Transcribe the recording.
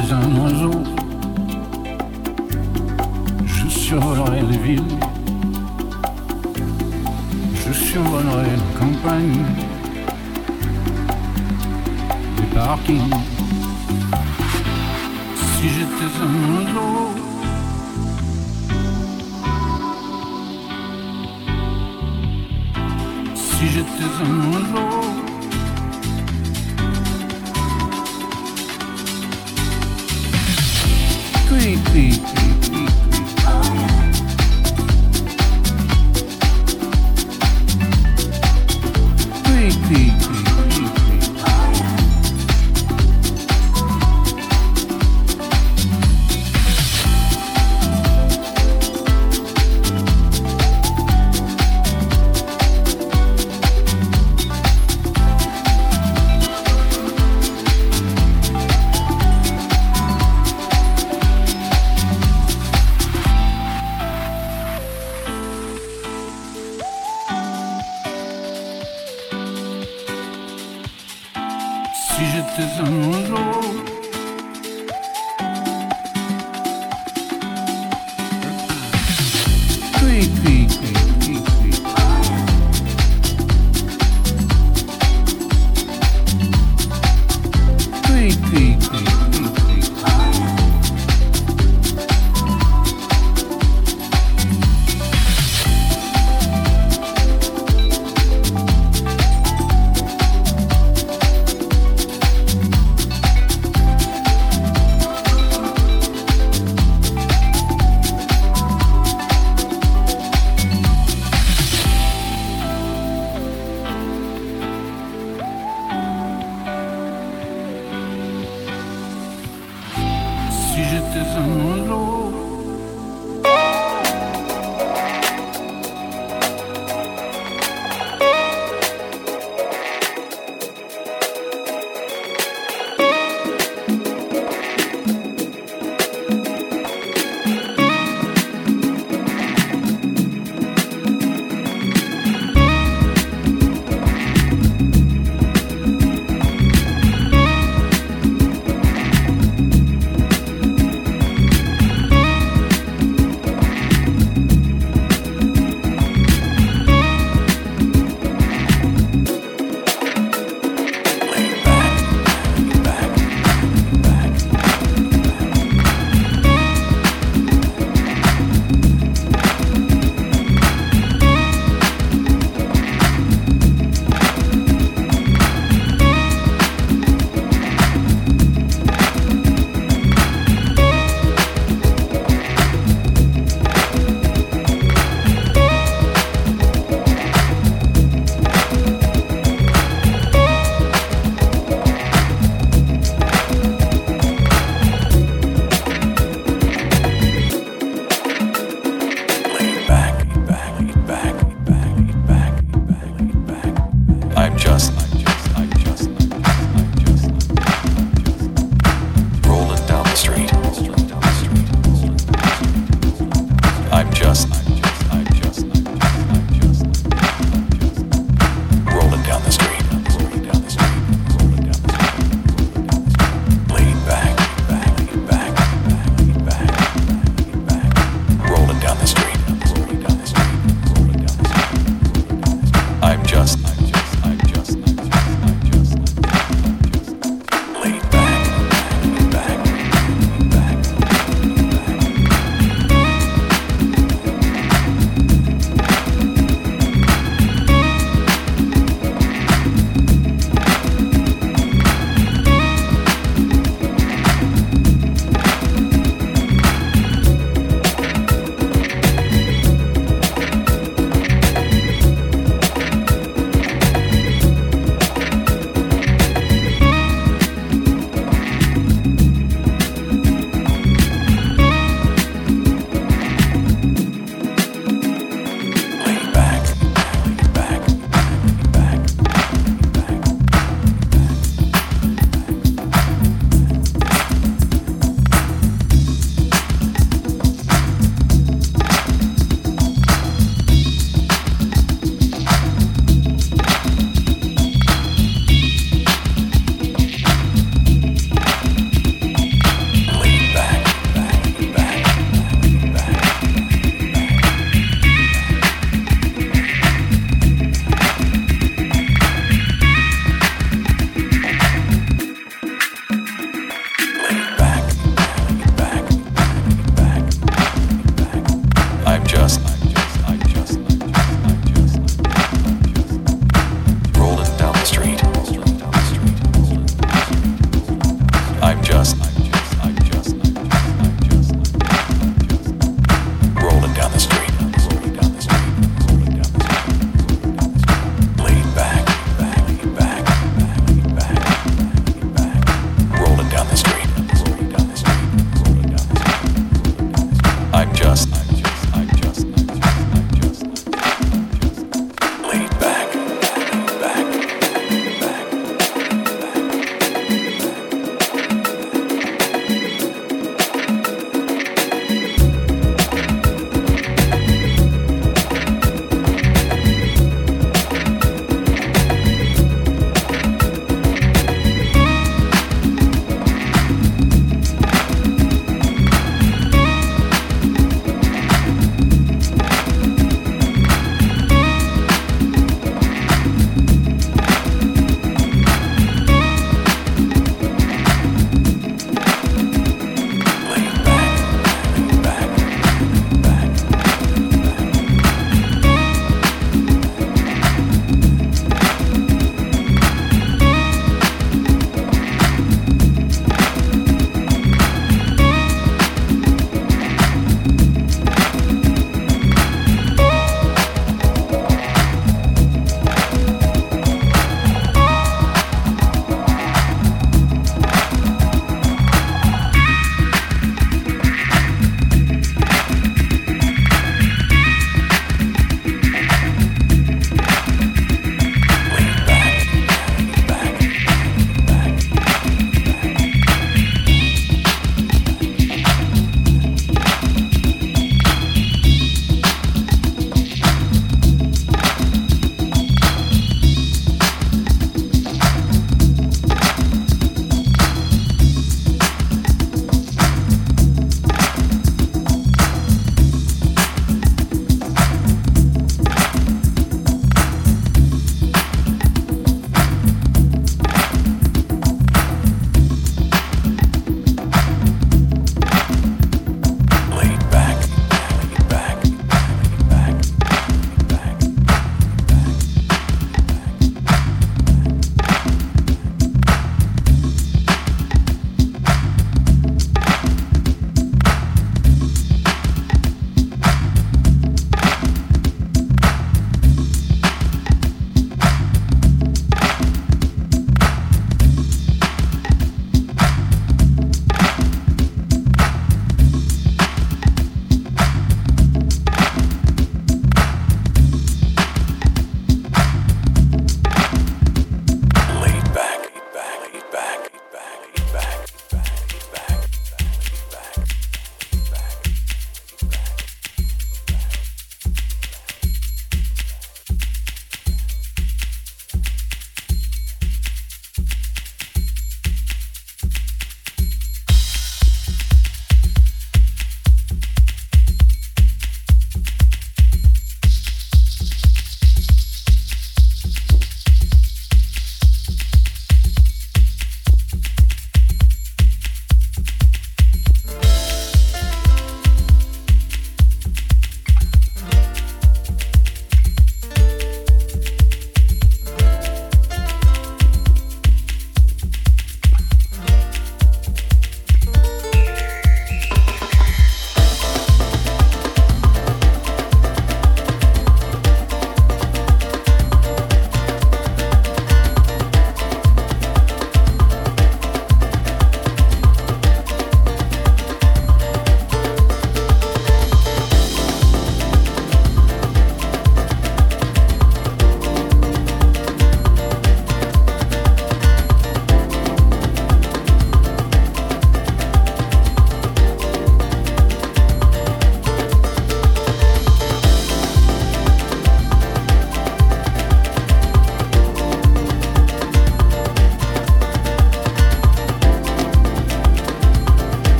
J'étais un oiseau, je survolerai les villes, je survolerai les campagnes, les parkings. Si j'étais un oiseau, si j'étais un oiseau. City.